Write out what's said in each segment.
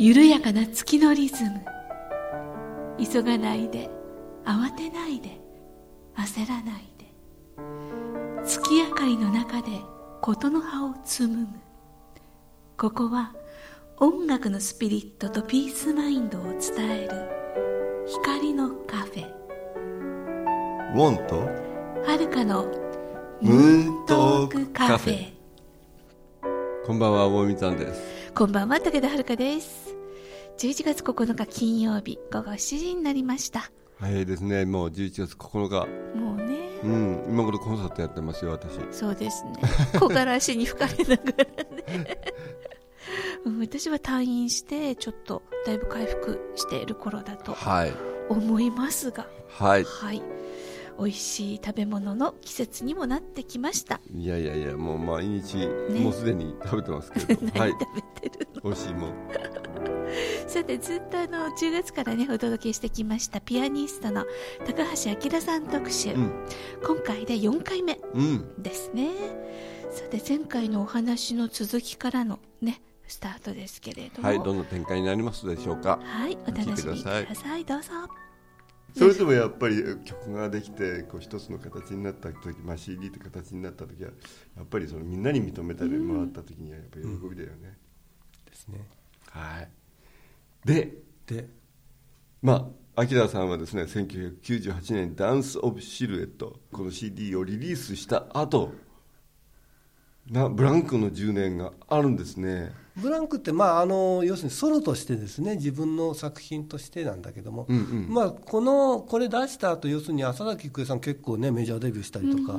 緩やかな月のリズム。急がないで慌てないで焦らないで。月明かりの中で琴の葉を紡ぐ。ここは音楽のスピリットとピースマインドを伝える。光のカフェ。ウォンとはるかのムーントークカフェ。こんばんは、大見さんです。こんばんは武田遥です11月9日金曜日午後7時になりました早いですね、もう11月9日。もうねうん、今頃コンサートやってますよ、私。そうですね木枯らしに吹かれながらね うん私は退院してちょっとだいぶ回復している頃だとはい。思いますがはい。はい美味しい食べ物の季節にもなってきましたいやいやいや、もう毎日、もうすでに食べてますけど。はい。何食べてるの、美味しいもん。さてずっとあの10月からねお届けしてきましたピアニストの高橋明さん特集、うん。今回で4回目うん。ですね。さて前回のお話の続きからのねスタートですけれども。はい、どんな展開になりますでしょうか。はいお楽しみください。どうぞ。それでもやっぱり曲ができてこう一つの形になった時、まあ、CD って形になった時はやっぱりそのみんなに認めたりもらった時にはやっぱり喜びだよね、ですね。はいででまあ明さんはですね1998年「ダンス・オブ・シルエット」この CD をリリースした後なブランクの10年があるんですね。ブランクって、まあ、あの要するにソロとしてですね自分の作品としてなんだけども、うんうん。まあ、このこれ出した後要するに浅崎郁恵さん結構ねメジャーデビューしたりとか、で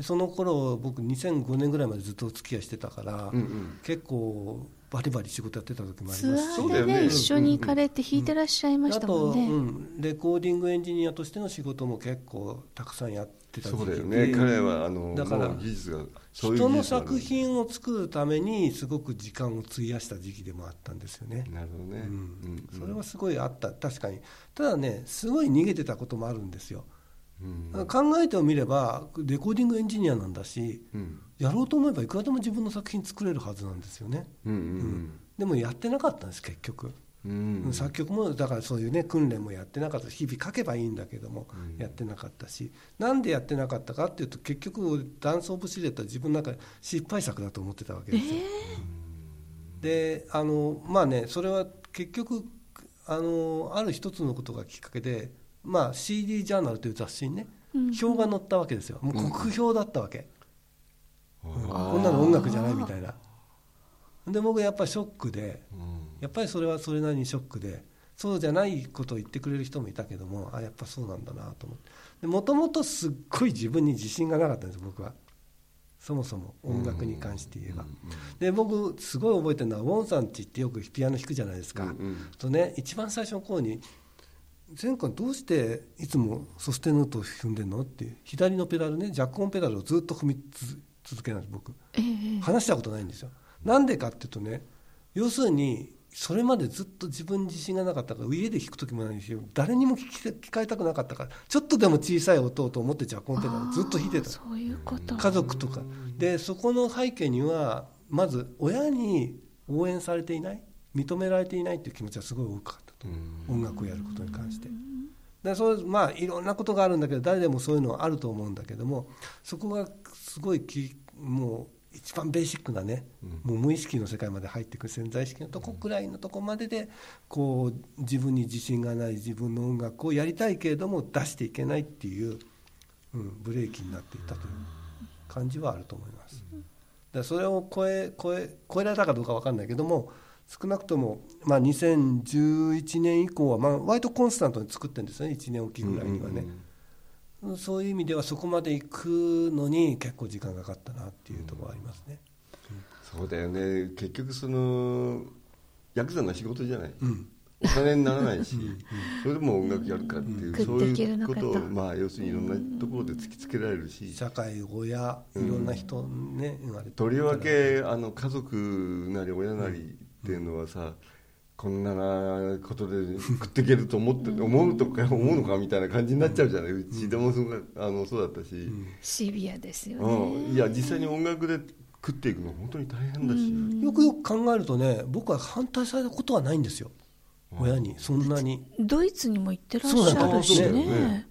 その頃僕2005年ぐらいまでずっとお付き合いしてたから、うんうん。結構バリバリ仕事やってた時もありますし。ねーでね。一緒に行かれて弾いてらっしゃいましあたもと、んね、うん、レコーディングエンジニアとしての仕事も結構たくさんやってた時期そうだよでね。彼はあのだから技術がそういう人の作品を作るためにすごく時間を費やした時期でもあったんですよね、なるほどね、うんうん。それはすごいあった。確かに。ただねすごい逃げてたこともあるんですよ、うん。考えてみればレコーディングエンジニアなんだしうん。やろうと思えばいくらでも自分の作品作れるはずなんですよね、うんううん。ん。でもやってなかったんです結局、うん。うん作曲もだからそういうね訓練もやってなかった日々書けばいいんだけども、うん。やってなかったし。なんでやってなかったかっていうと結局ダンス・オブ・シルエットは自分の中で失敗作だと思ってたわけえですよ、であのまあねそれは結局あのある一つのことがきっかけで、まあ、CD ジャーナルという雑誌にねうん表が載ったわけですよ。もう国評だったわけ、あこんなの音楽じゃないみたいな。で僕やっぱりショックでうん。やっぱりそれはそれなりにショックでそうじゃないことを言ってくれる人もいたけどもあやっぱそうなんだなと思って。もともとすっごい自分に自信がなかったんです僕は。そもそも音楽に関して言えば、で僕すごい覚えてるのはウォンさんって言ってよくピアノ弾くじゃないですか、うんうん。とね一番最初の頃に前回どうしていつもソステノートを踏んでんの？って左のペダルねジャックオンペダルをずっと踏みつ続けないんです僕。ええ。話したことないんですよ。なんでかっていうとね要するにそれまでずっと自分に自信がなかったから家で弾く時もないし誰にも聞かれたくなかったからちょっとでも小さい音をと思ってジャックオンペダルをずっと弾いてた。そういうこと。家族とか。でそこの背景にはまず親に応援されていない？認められていないっていう気持ちがすごい大きかった。と音楽をやることに関して。でそうまあいろんなことがあるんだけど誰でもそういうのはあると思うんだけどもそこがすごいきもう一番ベーシックなね、もう無意識の世界まで入っていく潜在意識のとこくらいのとこまででこう自分に自信がない自分の音楽をやりたいけれども出していけないっていう、うん、ブレーキになっていたという感じはあると思います。だそれを超え超え超えられたかどうか分かんないけども少なくとも、まあ、2011年以降は、まあ、割とコンスタントに作ってるんですね1年おきぐらいにはね、そういう意味ではそこまで行くのに結構時間がかかったなっていうところはありますね、そうだよね。結局そのヤクザの仕事じゃない、うん。お金にならないしそれでも音楽やるかっていう、うん。そういうこととをまあ要するにいろんなところで突きつけられるし。社会親いろんな人ね、言われて。とりわけあの家族なり親なりっていうのはさ、こんなことで食っていけると思って思うとか思うのかみたいな感じになっちゃうじゃない、うちでもそうあのそうだったし、シビアですようん、ねいや実際に音楽で食っていくの本当に大変だし、よくよく考えるとね僕は反対されたことはないんですよ。親にそんなに。ドイツにも行ってらっしゃるしね。ね。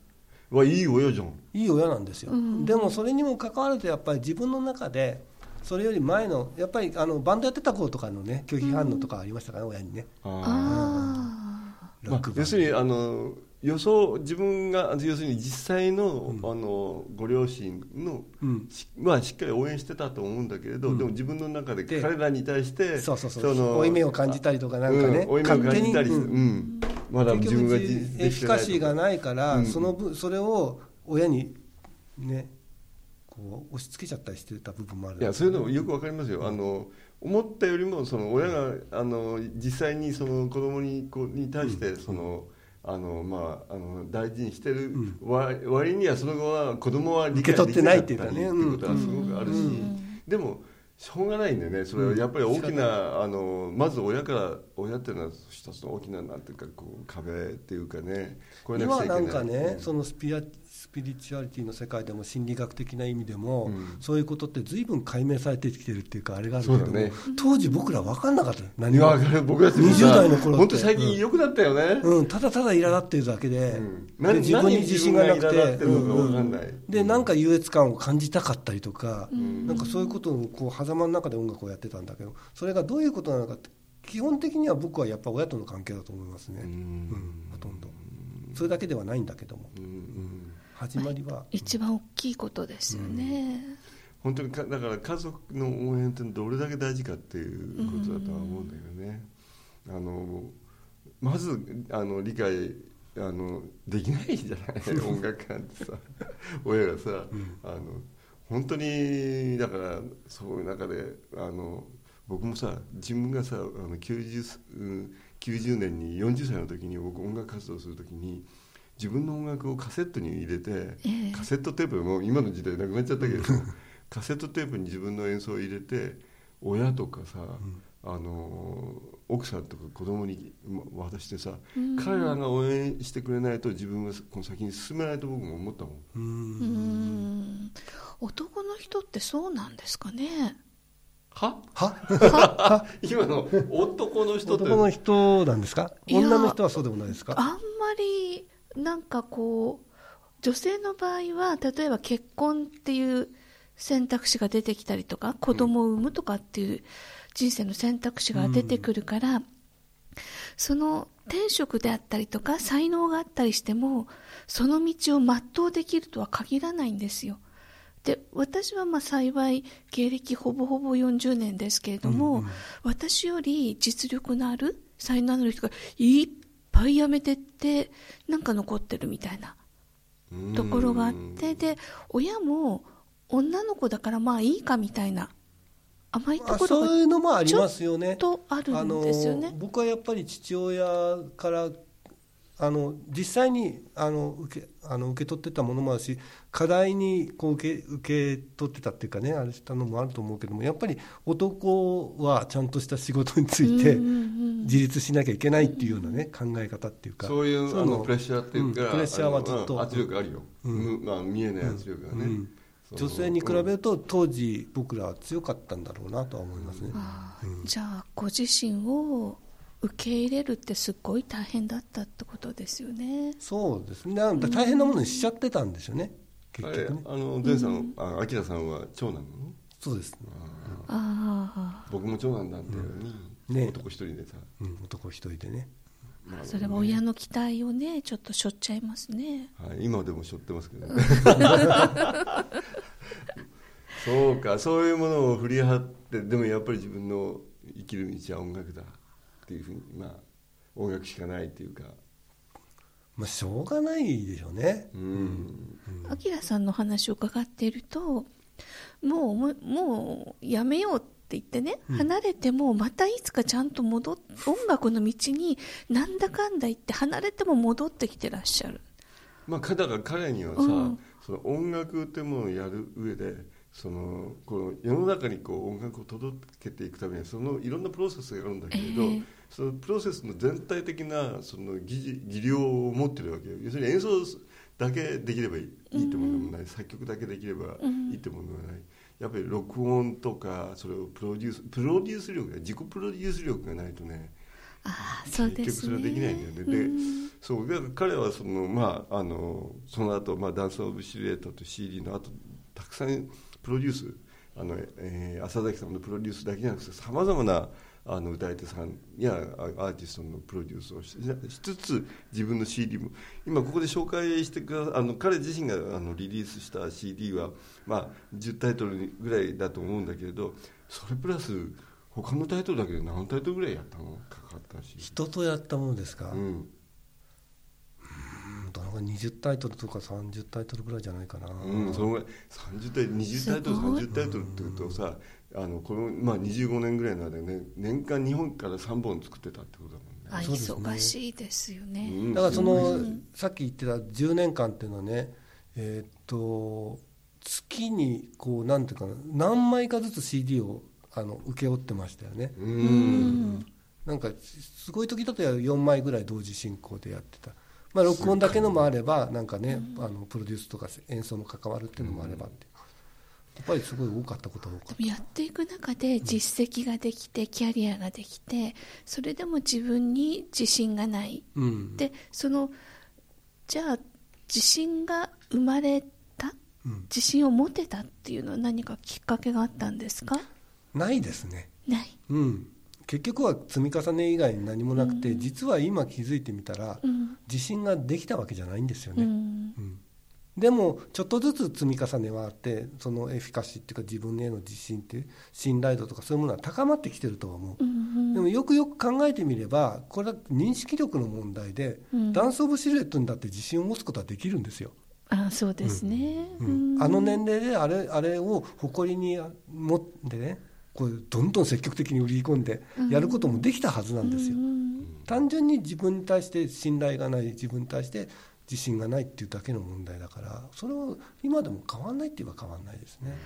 わいい親じゃん。いい親なんですよ、うん。でもそれにもかかわらずやっぱり自分の中でそれより前のやっぱりあのバンドやってた頃とかのね拒否反応とかありましたからね、親にね。あまあロック、バンド。要するにあの予想自分が要するに実際の,、うん。あのご両親の、うん。しまあ、しっかり応援してたと思うんだけれど、うん。でも自分の中でで彼らに対してそうそうそう。の負い目を感じたりとかなんかね、うん負い目を感じたりして、うん。まだ結自分がエフィカシーがないから、うん。その分それを親にねこう押し付けちゃったりしてた部分もあるいやそういうのもよくわかりますよ、あの思ったよりもその親があの実際にその子供にこうに対してその、あのまあ、あの大事にしてるわ割にはその後は子供は理解できなかったり受け取ってないっていうかね。っていうことはすごくあるし、うん。でもしょうがないんでねそれはやっぱり大きな、あのまず親から親っていうのは一つの大きななんていうかこう壁っていうかねこれ今はなんかね、うん。そのスピアスピリチュアリティの世界でも心理学的な意味でも、うん。そういうことって随分解明されてきてるっていうかあれがあるけどね。当時僕ら分かんなかった。よ何いやも。わかる僕たちも20さ代の頃って。本当最近良くなったよね、うん、ただただ苛立ってるだけで,、うん。で何自分に自信がなくて。でなんか優越感を感じたかったりとか、ん。なんかそういうことをこう狭間の中で音楽をやってたんだけどそれがどういうことなのかって基本的には僕はやっぱ親との関係だと思いますね、うん。うん。ほとんど。それだけではないんだけども。うん始まりは、一番大きいことですよね、本当にかだから家族の応援ってどれだけ大事かっていうことだとは思うんだけどね、あのまずあの理解あのできないじゃない？音楽なんてさ。親がさ、あの本当にだからそういう中であの僕もさ自分がさあの 90, うん90年に40歳の時に僕音楽活動する時に自分の音楽をカセットに入れて、ええ。カセットテープも今の時代なくなっちゃったけど カセットテープに自分の演奏を入れて親とかさ、あの奥さんとか子供にま渡してさ、彼らが応援してくれないと自分がこの先に進めないと僕も思ったもん。うん。うん。男の人ってそうなんですかね。は？は？今の男の人って。男の人なんですか？女の人はそうでもないですか？あんまりなんかこう女性の場合は例えば結婚っていう選択肢が出てきたりとか子供を産むとかっていう人生の選択肢が出てくるから、その天職であったりとか才能があったりしてもその道を全うできるとは限らないんですよ。で私はまあ幸い芸歴ほぼほぼ40年ですけれども、私より実力のある才能のある人がいっぱい辞めてってなんか残ってるみたいなところがあってで親も女の子だからまあいいかみたいな甘いとあころがそういうのもありますよね。ちょっとあるんですよね。僕はやっぱり父親からあの実際にあの受けあの受け取ってたものもあるし課題にこう受け受け取ってたっていうかねあれしたのもあると思うけどもやっぱり男はちゃんとした仕事について自立しなきゃいけないっていうようなね考え方っていうか。そういうあののプレッシャーっていうか、うんプレッシャーはずっと。あの圧力あるよ、うん。まあ、見えない圧力がね、うん。女性に比べると当時僕らは強かったんだろうなとは思いますね。じゃあご自身を受け入れるってすっごい大変だったってことですよね。そうですね。大変なものにしちゃってたんですよね結局ね。あの前さん、あ明さんは長男なの？そうです、あ僕も長男なんだよに、ね。男一人でさ、うん、男一人でね。あそれは親の期待をねちょっとしょっちゃいますね。はい、今でも背負ってますけどね。そうかそういうものを振り払ってでもやっぱり自分の生きる道は音楽だっていうふうにまあ音楽しかないっていうかまあしょうがないでしょうね。うん、あきらさんの話を伺っているともうもうもうやめようって言ってね、離れてもまたいつかちゃんと戻っ音楽の道になんだかんだ言って離れても戻ってきてらっしゃる。まあ、だから彼にはさ、うん。その音楽ってものをやる上でそのこの世の中にこう音楽を届けていくためにはそのいろんなプロセスがあるんだけれど、ええ。そのプロセスの全体的なその技技量を持ってるわけよ。要するに演奏だけできればいい,、いいってものでもない作曲だけできればいいってものでもないやっぱり録音とかそれをプロデュースプロデュース力が自己プロデュース力がないとねああそうですね。結局それはできないんだよね、でそうだから彼はそのまああのその後、まあダンス・オブ・シルエットと CD の後たくさんプロデュースあの、えー、浅崎さんのプロデュースだけじゃなくてさまざまなあの歌い手さんやアーティストのプロデュースをししつつ自分の CD も今ここで紹介してくだあの彼自身があのリリースした CD は、まあ、10タイトルぐらいだと思うんだけれどそれプラス他のタイトルだけで何タイトルぐらいやったの？かかったし。人とやったものですか、うんうんどのぐらい20タイトルとか30タイトルぐらいじゃないかな、うん、そのぐらい。30タイ20タイトルすごい。30タイトルっていうとさあのこの、まあ、25年ぐらいの間でね年間日本から3本作ってたってことだもんね。あそうですね。忙しいですよね、うんだからその、うん。さっき言ってた10年間っていうのはねえーっと月にこうなんていうかな何枚かずつ CD をあの請け負ってましたよね、うん。うんなんかすごい時だと4枚ぐらい同時進行でやってた、まあ、録音だけのもあればなんかね、あのプロデュースとか演奏も関わるっていうのもあればってやっぱりすごい多かったことは多かった。でもやっていく中で実績ができてキャリアができてそれでも自分に自信がない。うん。でそのじゃあ自信が生まれた？うん。自信を持てたっていうのは何かきっかけがあったんですか？ないですね。ない、うん結局は積み重ね以外に何もなくて、実は今気づいてみたら、うん。自信ができたわけじゃないんですよね、うん。うん。でもちょっとずつ積み重ねはあってそのエフィカシーっていうか自分への自信っていう信頼度とかそういうものは高まってきてるとは思う、うんでもよくよく考えてみればこれは認識力の問題で、うん。ダンス・オブ・シルエットにだって自信を持つことはできるんですよ、あそうですね、うん。うん。あの年齢であれあれを誇りに持ってねこうどんどん積極的に売り込んでやることもできたはずなんですよ、うん単純に自分に対して信頼がない自分に対して自信がないっていうだけの問題だからそれは今でも変わんないって言えば変わんないですね。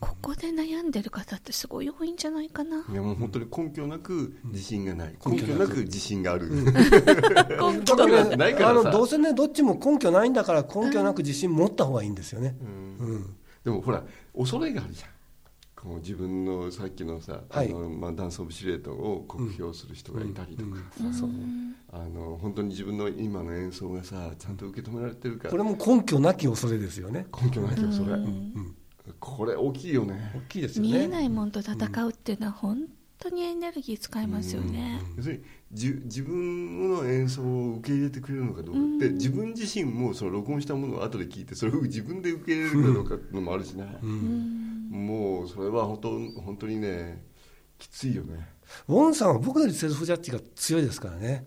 ここで悩んでる方ってすごい多いんじゃないかな、いやもう本当に根拠なく自信がない、根根拠なく自信がある、根拠だからがないからさ。あのどうせねどっちも根拠ないんだから根拠なく自信持った方がいいんですよね、うんうん。でもほら恐れがあるじゃんこの自分のさっきのさ、はい。あのまあ、ダンス・オブ・シルエットを酷評する人がいたりとか。あの本当に自分の今の演奏がさちゃんと受け止められてるから。これも根拠なき恐れですよね。根拠なきよそれ、うん。これ大きいよね。大きいですよね。見えないもんと戦うっていうのは本当にエネルギー使いますよね、要するにじ自分の演奏を受け入れてくれるのかどうか、で自分自身もその録音したものを後で聞いてそれを自分で受け入れるかどうかっていうのもあるしね、もうそれは本当本当にねきついよね。ウォンさんは僕よりセルフジャッジが強いですからね。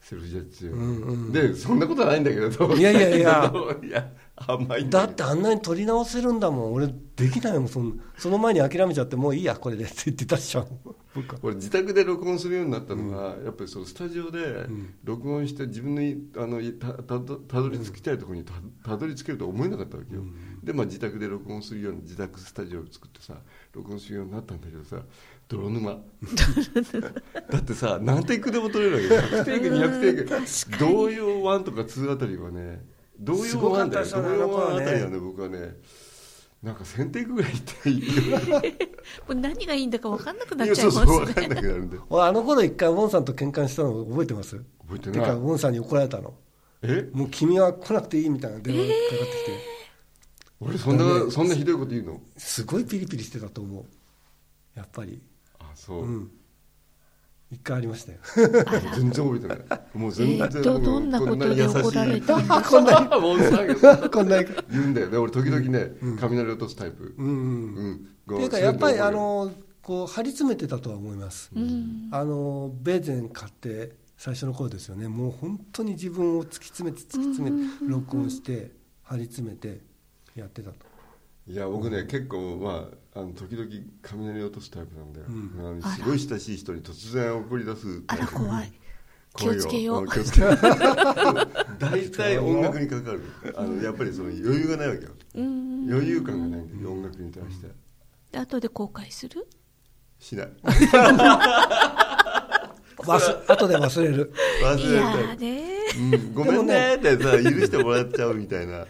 セルフジャッジ、んうん。でそんなことはないんだけど。いやいやいや。いや甘いんだってあんなに取り直せるんだもん。俺できないもんそんその前に諦めちゃってもういいやこれでって言ってたっしょ僕は。俺自宅で録音するようになったのは、やっぱりそのスタジオで録音して自分のいあのいたたどり着きたいところにたたどり着けるとは思えなかったわけよ、で、まあ、自宅で録音するように自宅スタジオを作ってさ録音するようになったんだけどさ泥沼。だってさ何テイクでも取れるわけ100テイク200テイク。童謡1とか2あたりはね童すごか謡1だよったですよね童謡1あたりはね僕はね。なんか1000テイクぐらいいって もう何がいいんだか分かんなくなっちゃいますそうそう分かんなくなるんで。俺あの頃一回ウォンさんと喧嘩したの覚えてます？覚えてない。てかウォンさんに怒られたの。え？もう君は来なくていいみたいな電話がかかってきて、俺そんなそんなひどいこと言うの？すごいピリピリしてたと思う。やっぱり。あそう、うん。一回ありましたよ。全然覚えてない。もう全然、えーどどんなことで怒られた？こんな こんな言うんだよね。俺時々ね、雷落とすタイプ。うんうんうん。っていうかやっぱりああのこう張り詰めてたとは思います、あのベーゼン買って最初の頃ですよね。もう本当に自分を突き詰めて突き詰めて録音して張り詰めてやってたと。いや僕ね結構まああの時々雷落とすタイプなんだよ、うん。あのすごい親しい人に突然怒り出すあら怖い。気をつけよう。ん気をつけよう。大体音楽にかかる。あのやっぱりその余裕がないわけよ。うん。余裕感がないんだよ音楽に対して。で後で後悔する？しない。忘 後で忘れる。い忘れやてーねうん、ごめんねってさ許してもらっちゃうみたいな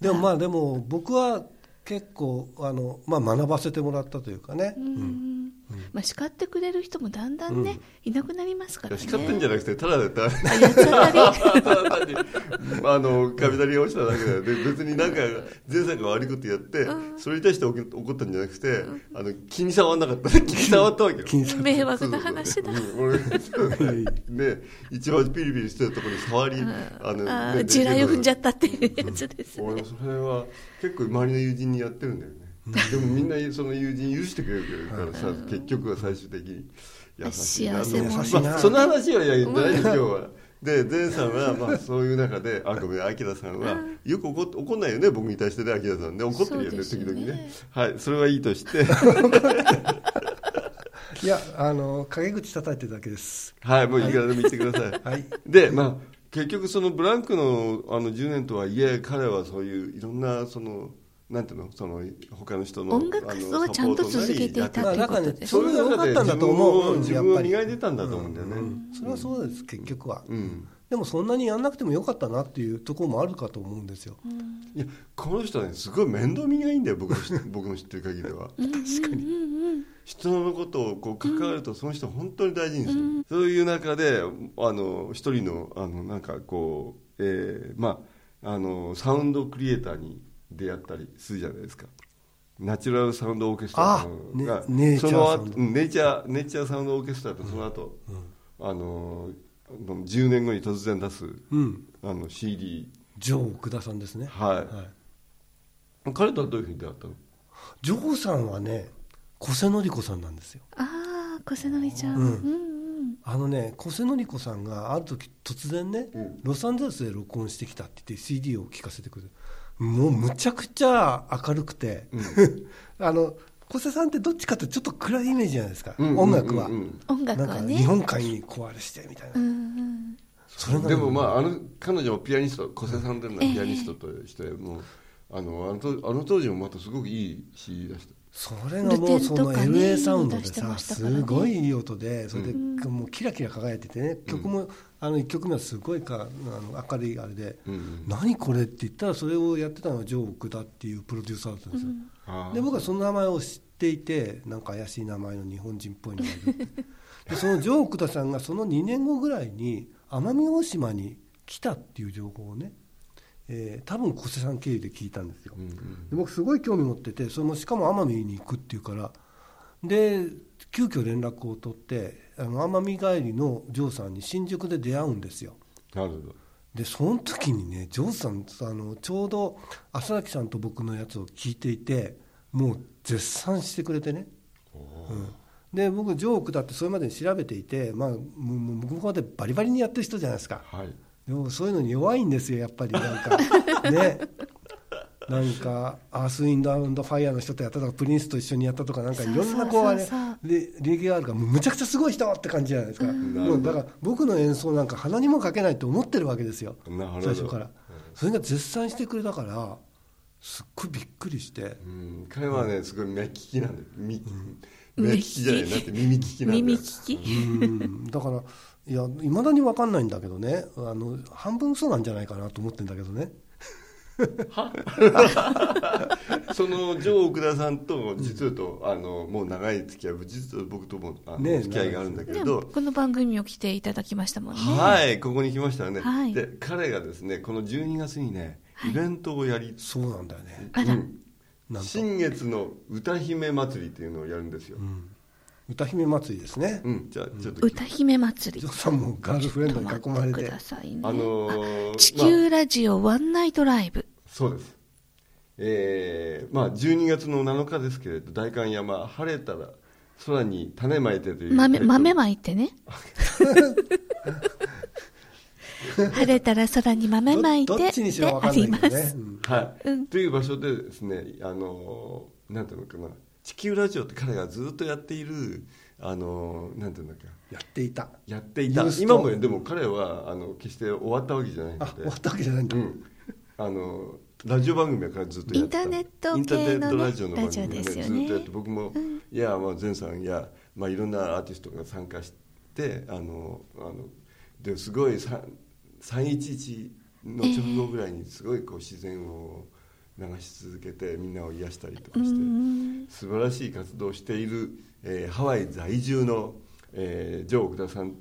でもまあでも僕は結構あの、まあ、学ばせてもらったというかね、うん。まあ、叱ってくれる人もだんだんね、いなくなりますからね。叱ってんじゃなくてただでた あの雷が落ちただけだよで別になんか前さんが悪いことやって、それに対して怒怒ったんじゃなくて、あの気に障らなかった。気に障ったわけよ。気に障迷惑な話だ。ね一番ピリピリしてるところに触り、あの地雷を踏んじゃったっていうやつですね。俺それは結構周りの友人にやってるんだよ。ね でもみんなその友人許してくれるからさ結局は最終的に優しいな。幸せ者優しいな。まあ、その話はいや大丈夫今日は。で 前さんはまあそういう中であごめん明さんはよく怒っ怒んないよね僕に対してね明さんね。怒ってるよねね。時々ね。はいそれはいいとして。いやあの陰口叩いてるだけです。はいもういいからでも言ってください、はい。でまあ結局そのブランクのあの10年とはいえ彼はそういういろんなそのなんていうの？その他の人の音楽活動はちゃんと続けていたまあってことですそれが良かったんだと思う自分をやっぱり。磨いてたんだと思うんだよね、それはそうです結局は、うん。でもそんなにやんなくてもよかったなっていうところもあるかと思うんですよ、いやこの人はねすごい面倒見がいいんだよ僕の知 僕の知ってる限りでは確かに、人のことをこう関わるとその人を本当に大事にする、そういう中であの一人のあのなんかこう、えーまああのサウンドクリエイターに出会ったりするじゃないですか。ナチュラルサウンドオーケストラあねがネイチャーそのサウンド。後うんネイチャーネイチャーサウンドオーケストラとその後、あの10年後に突然出すうん。あの CD ジョー奥田さんですね。はい、彼とはどういうふうに出会ったの？ジョーさんはね小瀬典子さんなんですよ。ああ小瀬典ちゃん、うん。うんうん。あのね小瀬典子さんがある時突然ね、うん。ロサンゼルスで録音してきたって言って CD を聴かせてくれるもうむちゃくちゃ明るくて、あの小瀬さんってどっちかってちょっと暗いイメージじゃないですか、うん音楽は、うんうん。音楽なんかはね。日本海に壊れしてみたいな、うんうん。それでもまああの彼女もピアニスト小瀬さんでもピアニストとしてもう、あのあの当あの当時もまたすごくいい CD 出したそれがもうその LA サウンドでさすごいいい音でそれでもうキラキラ輝いててね曲もあの1曲目はすごいかあの明るいあれで何これって言ったらそれをやってたのはジョー・奥田っていうプロデューサーだったんですよ。で僕はその名前を知っていてなんか怪しい名前の日本人っぽいのがいるって。で そのジョー・奥田さんがその2年後ぐらいに奄美大島に来たっていう情報をね、えー多分小瀬さん経由で聞いたんですよ、うんうん。で僕すごい興味持っててそれもしかも奄美に行くっていうから。で急遽連絡を取ってあの奄美帰りのジョーさんに新宿で出会うんですよ。なるほど。でその時にねジョーさんあのちょうど浅崎さんと僕のやつを聞いていてもう絶賛してくれてね、うん、で僕ジョークだってそれまでに調べていて、まあ、向こうまでバリバリにやってる人じゃないですか。はいでもそういうのに弱いんですよやっぱり。なんかね。なんかアース・インド・アンド・ファイヤーの人とやったとかプリンスと一緒にやったとかなんかいろんなこうあれでレゲエあるからむちゃくちゃすごい人って感じじゃないですか、んもうだから僕の演奏なんか鼻にもかけないと思ってるわけですよ。最初から。それが絶賛してくれたからすっごいびっくりして。うん。彼はねすごい目利きなんだよみ目利きじゃないなって耳利きなんだよ。耳利き？うん。だからいやいまだに分かんないんだけどね。あの半分嘘なんじゃないかなと思ってるんだけどね。そのジョー奥田さんと実はと、あのもう長い付き合い実は僕ともあの、ね付き合いがあるんだけど。もこの番組にも来ていただきましたもんね。はいここに来ましたよね、はい。で彼がですねこの12月にねイベントをやり、そうなんだよね。うん新月の歌姫祭りっていうのをやるんですよ、歌姫祭りですね、うんじゃあちょっと歌姫祭り。ジョーさんもガールフレンドに囲まれて。ね。あのー地まあ球ラジオワンナイトライブ。そうです。えーまあ、12月の7日ですけれど代官山晴れたら空に種まいてという。豆豆ままいてね 晴れたら空に豆まいてどどっちにしろ分かんはい、うん。という場所でですねあのーなんていうのかな。地球ラジオって彼がずっとやっているあのーなんていうんだっけ。やっていた。やっていた。今もでも彼はあの決して終わったわけじゃないので。あ終わったわけじゃないんだ、うん、あのラジオ番組は彼ずっとやってた。インターネットインターネット系のねラジオの番組でね。ずっとやって僕も、いやまあ前さんや、まあ、いろんなアーティストが参加してあのあのですごいさ311の直後ぐらいにすごいこう自然を流し続けてみんなを癒したりとかして素晴らしい活動をしている、えー、ハワイ在住の、えー、ジョー・奥田さん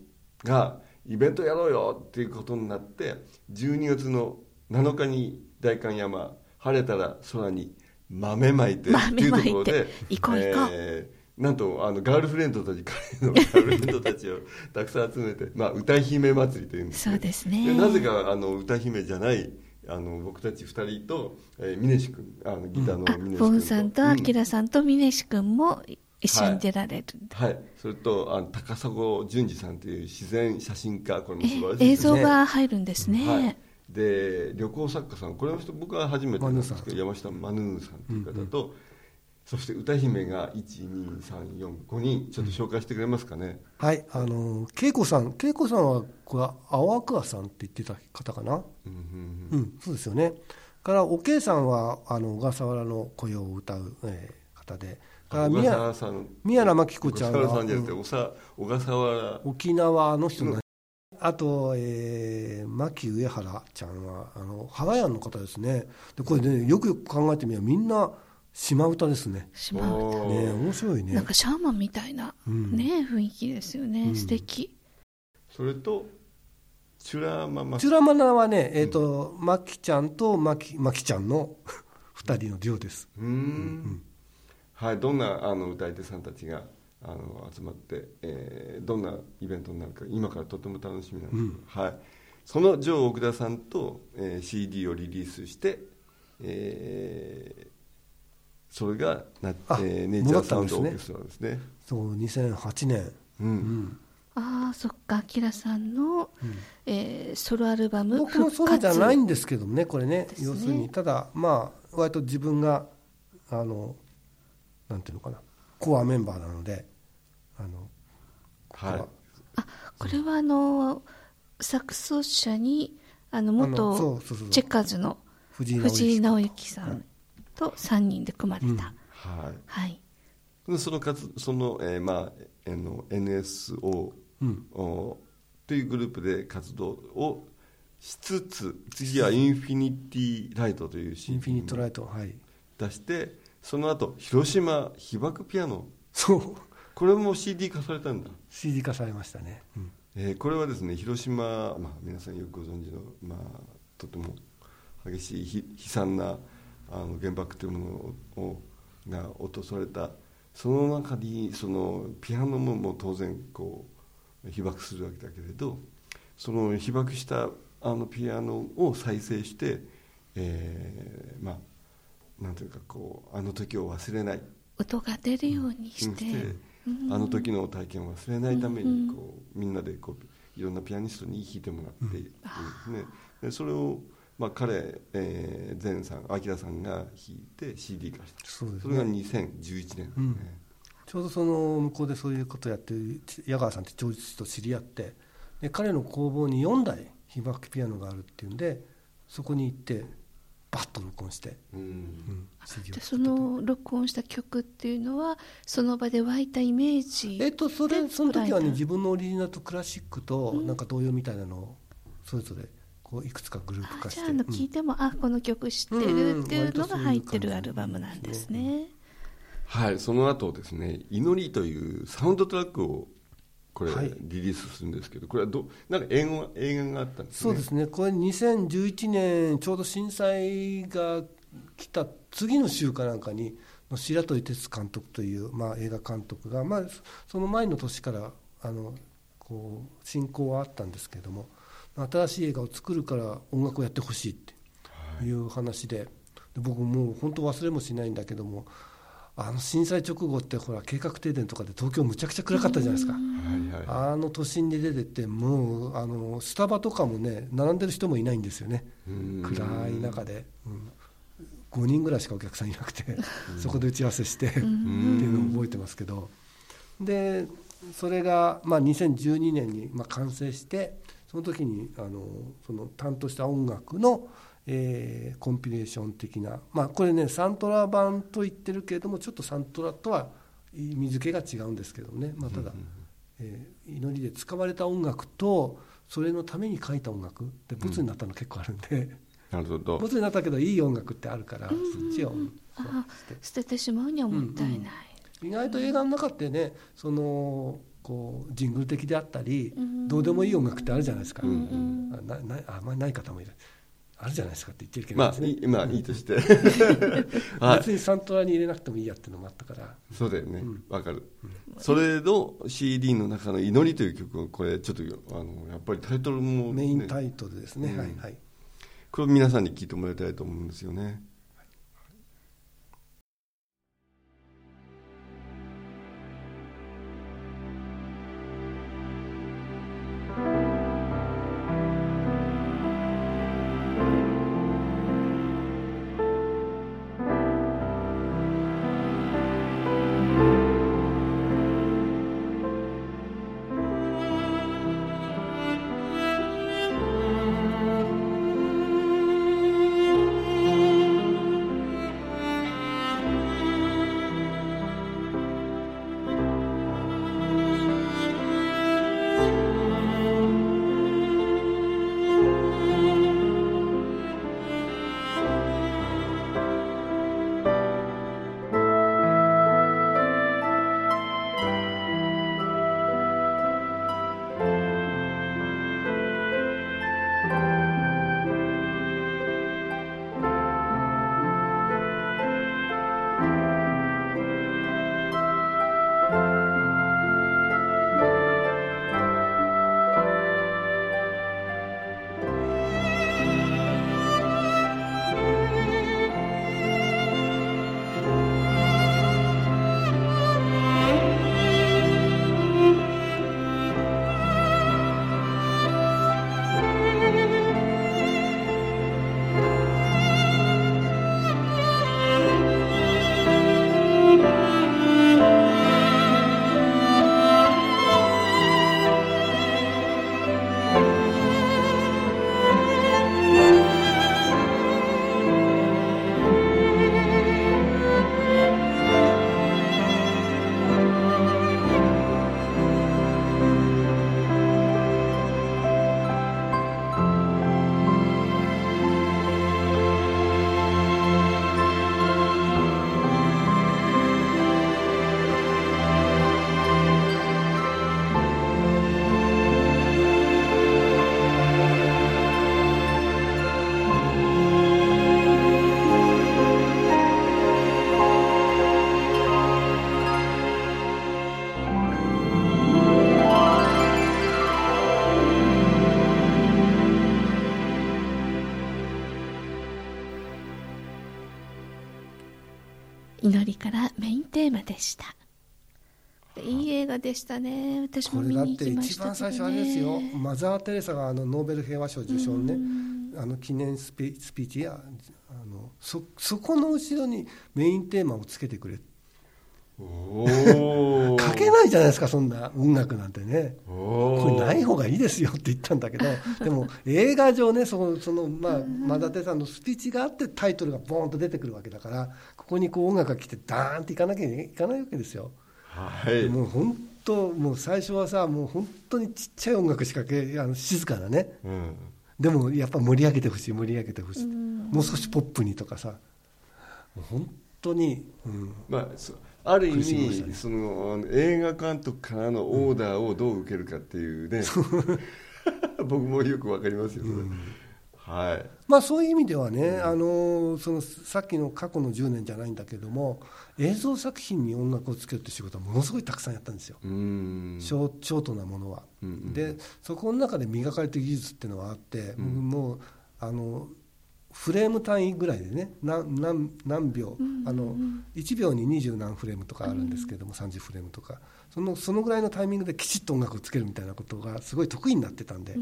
がイベントやろうよっていうことになって12月の7日に代官山晴れたら空に豆まいてっていうところで行こう行こう、えー、なんとあのガールフレンドたち彼のガールフレンドたちをたくさん集めて、まあ、歌姫祭りというんです、ね、そうですね。なぜかあの歌姫じゃないあの僕たち2人と、えー、峰志君あのギターの峰志君と、ボンさんとアキラさんと峰志君も一緒に出られる。はい、はい、それとあの高砂淳二さんという自然写真家これも素晴らしいです、ね、映像が入るんですね、はい。で旅行作家さんこれの人僕は初めてなんですけど山下マヌーさんという方と、うんうん、そして歌姫が12345人ちょっと紹介してくれますかね、うん、はいあの恵子さん。恵子さんはこれ青アクアさんって言ってた方かな？うん、うん、そうですよね。からおけいさんはあの小笠原の雇用を歌う、えー、方で。から宮宮原真紀子ちゃんは小笠原沖縄の人のあと、えー、牧上原ちゃんはあのハワイアンの方ですね。でこれねよくよく考えてみればみんな島唄ですね。島唄。ね面白いね。なんかシャーマンみたいな、うん、ね雰囲気ですよね、うん、素敵。それとチュラママ。チュラマナはねえっ、ー、と、うん、マキちゃんとマキマキちゃんの 二人のデュオです。うん、うん、はいどんなあの歌い手さんたちがあの集まって、えー、どんなイベントになるか今からとても楽しみなんです、うん、はい、そのジョー奥田さんと、えー、CD をリリースして、えー、それがな、えー、ネイチャーサウンドオーケストラですね。そう2008年。うん、うん。ああそっかあきらさんの、うん、えー、ソロアルバム僕もソロじゃないんですけどもねこれね、ね、要するに。ただまあ割と自分があのなんていうのかなコアメンバーなのであのはい。あこれはあのサクソ者にあの元チェッカーズの藤井直之さんと3人で組まれた、うん、はい、はい、その数その、えー、まあ、えー、の NSO、うん、おというグループで活動をしつつ次はインフィニティライトというインフィニットライトはい。出してその後広島被爆ピアノ。そう。これも CD 化されたんだ。CD 化されましたね、うん、えー、これはですね広島、まあ、皆さんよくご存知の、まあ、とても激しい悲惨なあの原爆というものをが落とされたその中にそのピアノもも当然こう被爆するわけだけれどその被爆したあのピアノを再生して、えー、まあなんていうかこうあの時を忘れない。音が出るようにして。うん、あの時の体験を忘れないためにこう、みんなでこういろんなピアニストに弾いてもらって、うん、ね、でそれを、まあ、彼、えー、前さん明さんが弾いて CD 化した。そ,、ね、それが2011年ね、うん、ちょうどその向こうでそういうことをやってる矢川さんって長実と知り合ってで彼の工房に4台被爆ピアノがあるっていうんでそこに行ってバッと録音して、うん、でその録音した曲っていうのはその場で湧いたイメージえっとそれその時はね自分のオリジナルとクラシックとなんか童謡みたいなのをそれぞれこういくつかグループ化して。じゃあの聞いても、うん、あこの曲知ってるっていうのが入ってるアルバムなんですね、はいその後ですね「祈り」というサウンドトラックをこれ、リリースするんですけど、これはどなんか映画映画があったんです、ね、そうですね、これ、2011年、ちょうど震災が来た次の週かなんかに、白鳥哲監督という、まあ、映画監督が、まあ、その前の年からあのこう進行はあったんですけれども、新しい映画を作るから音楽をやってほしいってい。う話で、僕、もう本当忘れもしないんだけども、あの震災直後ってほら計画停電とかで東京むちゃくちゃ暗かったじゃないですか、あの都心に出てってもうあのスタバとかもね並んでる人もいないんですよね。暗い中で、うん、5人ぐらいしかお客さんいなくてそこで打ち合わせしてっていうのを覚えてますけど。でそれが、まあ、2012年に、まあ、完成してその時にあのその担当した音楽のえー、コンピレーション的な、まあ、これねサントラ版と言ってるけれどもちょっとサントラとは意味付けが違うんですけどね、まあ、ただ、えー、祈りで使われた音楽とそれのために書いた音楽で仏になったの結構あるんで、なるほど。ボツになったけどいい音楽ってあるから、そっちをあ捨ててしまうにはもったいない、意外と映画の中ってねそのこうジングル的であったり、うん。どうでもいい音楽ってあるじゃないですか、うんうん。あななあんまりない方もいる。あるじゃないですかって言ってるけど、まあまあいいとして。はい。別にサントラに入れなくてもいいやっていうのもあったから。そうだよね。うん。わかる。それの CD の中の「祈り」という曲をこれちょっとあのやっぱりタイトルもね。メインタイトルですね、うん。はいはい。これ皆さんに聞いてもらいたいと思うんですよねでしたね。私も見にこれだって一番最初あれですよ。マザー・テレサがあのノーベル平和賞受賞のねあの記念スピスピーチやあのそそこの後ろにメインテーマをつけてくれ。おお 書けないじゃないですかそんな音楽なんてね。ここれない方がいいですよって言ったんだけど。でも映画上ねそのその、まあ、マザー・テレサのスピーチがあってタイトルがボーンと出てくるわけだからここにこう音楽が来てダーンっていかなきゃいかないわけですよ。はい。もう本当もう最初はさもう本当にちっちゃい音楽しかけあの静かなね。うん。でもやっぱ盛り上げてほしい盛り上げてほしいもう少しポップにとかさ。もう本当に、うん、まあそある意苦しみましたね味そのあの映画監督からのオーダーをどう受けるかっていうね、僕もよくわかりますよ、それはい。まあそういう意味ではね、あのそのさっきの過去の10年じゃないんだけども映像作品に音楽をつけるって仕事はものすごいたくさんやったんですよ、うーん。ショートなものは、うんうんでそこの中で磨かれてる技術っていうのはあって、もうあのフレーム単位ぐらいでね何何何秒、あの1秒に20何フレームとかあるんですけども、30フレームとか。そのそのぐらいのタイミングできちっと音楽をつけるみたいなことがすごい得意になってたんで、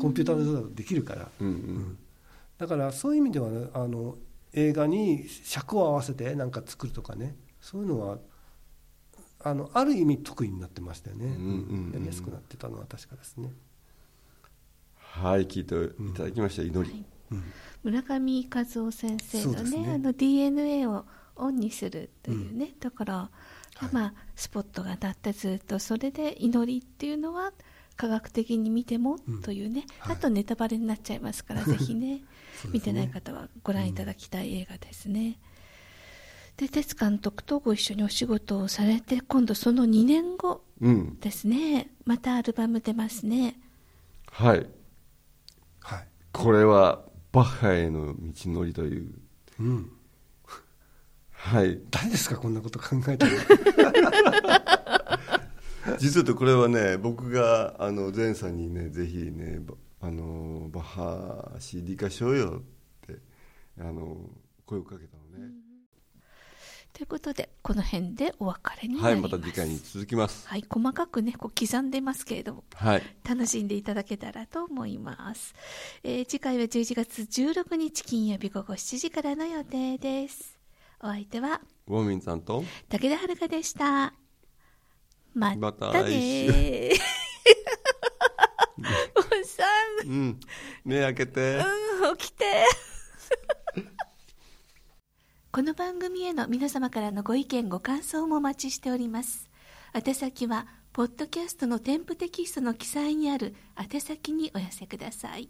コンピューターでできるから、うんうん。だからそういう意味では、ね、あの映画に尺を合わせて何か作るとかねそういうのはあのある意味得意になってましたよね、んうんうんやりやすくなってたのは確かですね。はい聞いていただきました、祈り、村上和夫先生のねね。あの DNA をオンにするというね、だから、まあ、スポットが当たってずっとそれで祈りっていうのは科学的に見てもというね、はい。あとネタバレになっちゃいますから ぜひねね。見てない方はご覧いただきたい映画ですね、で哲監督とご一緒にお仕事をされて今度その2年後うん。ですね。またアルバム出ますね。はい。はい。これはバッハへの道のりという。うん、はい。誰ですかこんなこと考えたの。実はこれはね僕があの前さんにねぜひねばあのバッハ CD 化しようよってあの声をかけたのね、ということでこの辺でお別れになはいりま、ますた次回に続きます。はい、細かくねこう刻んでますけれどもはい。楽しんでいただけたらと思います、えー次回は11月16日金曜日午後7時からの予定です。お相手はウォーミンさんと武田遥でした。ままたたね おっさうん。目開けて、ん、うん、起きてこの番組への皆様からのご意見ご感想もお待ちしております。宛先はポッドキャストの添付テキストの記載にある宛先にお寄せください。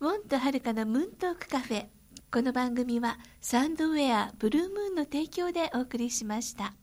ウォンとはるかのムーントークカフェ。この番組はサンドウェアブルームーンの提供でお送りしました。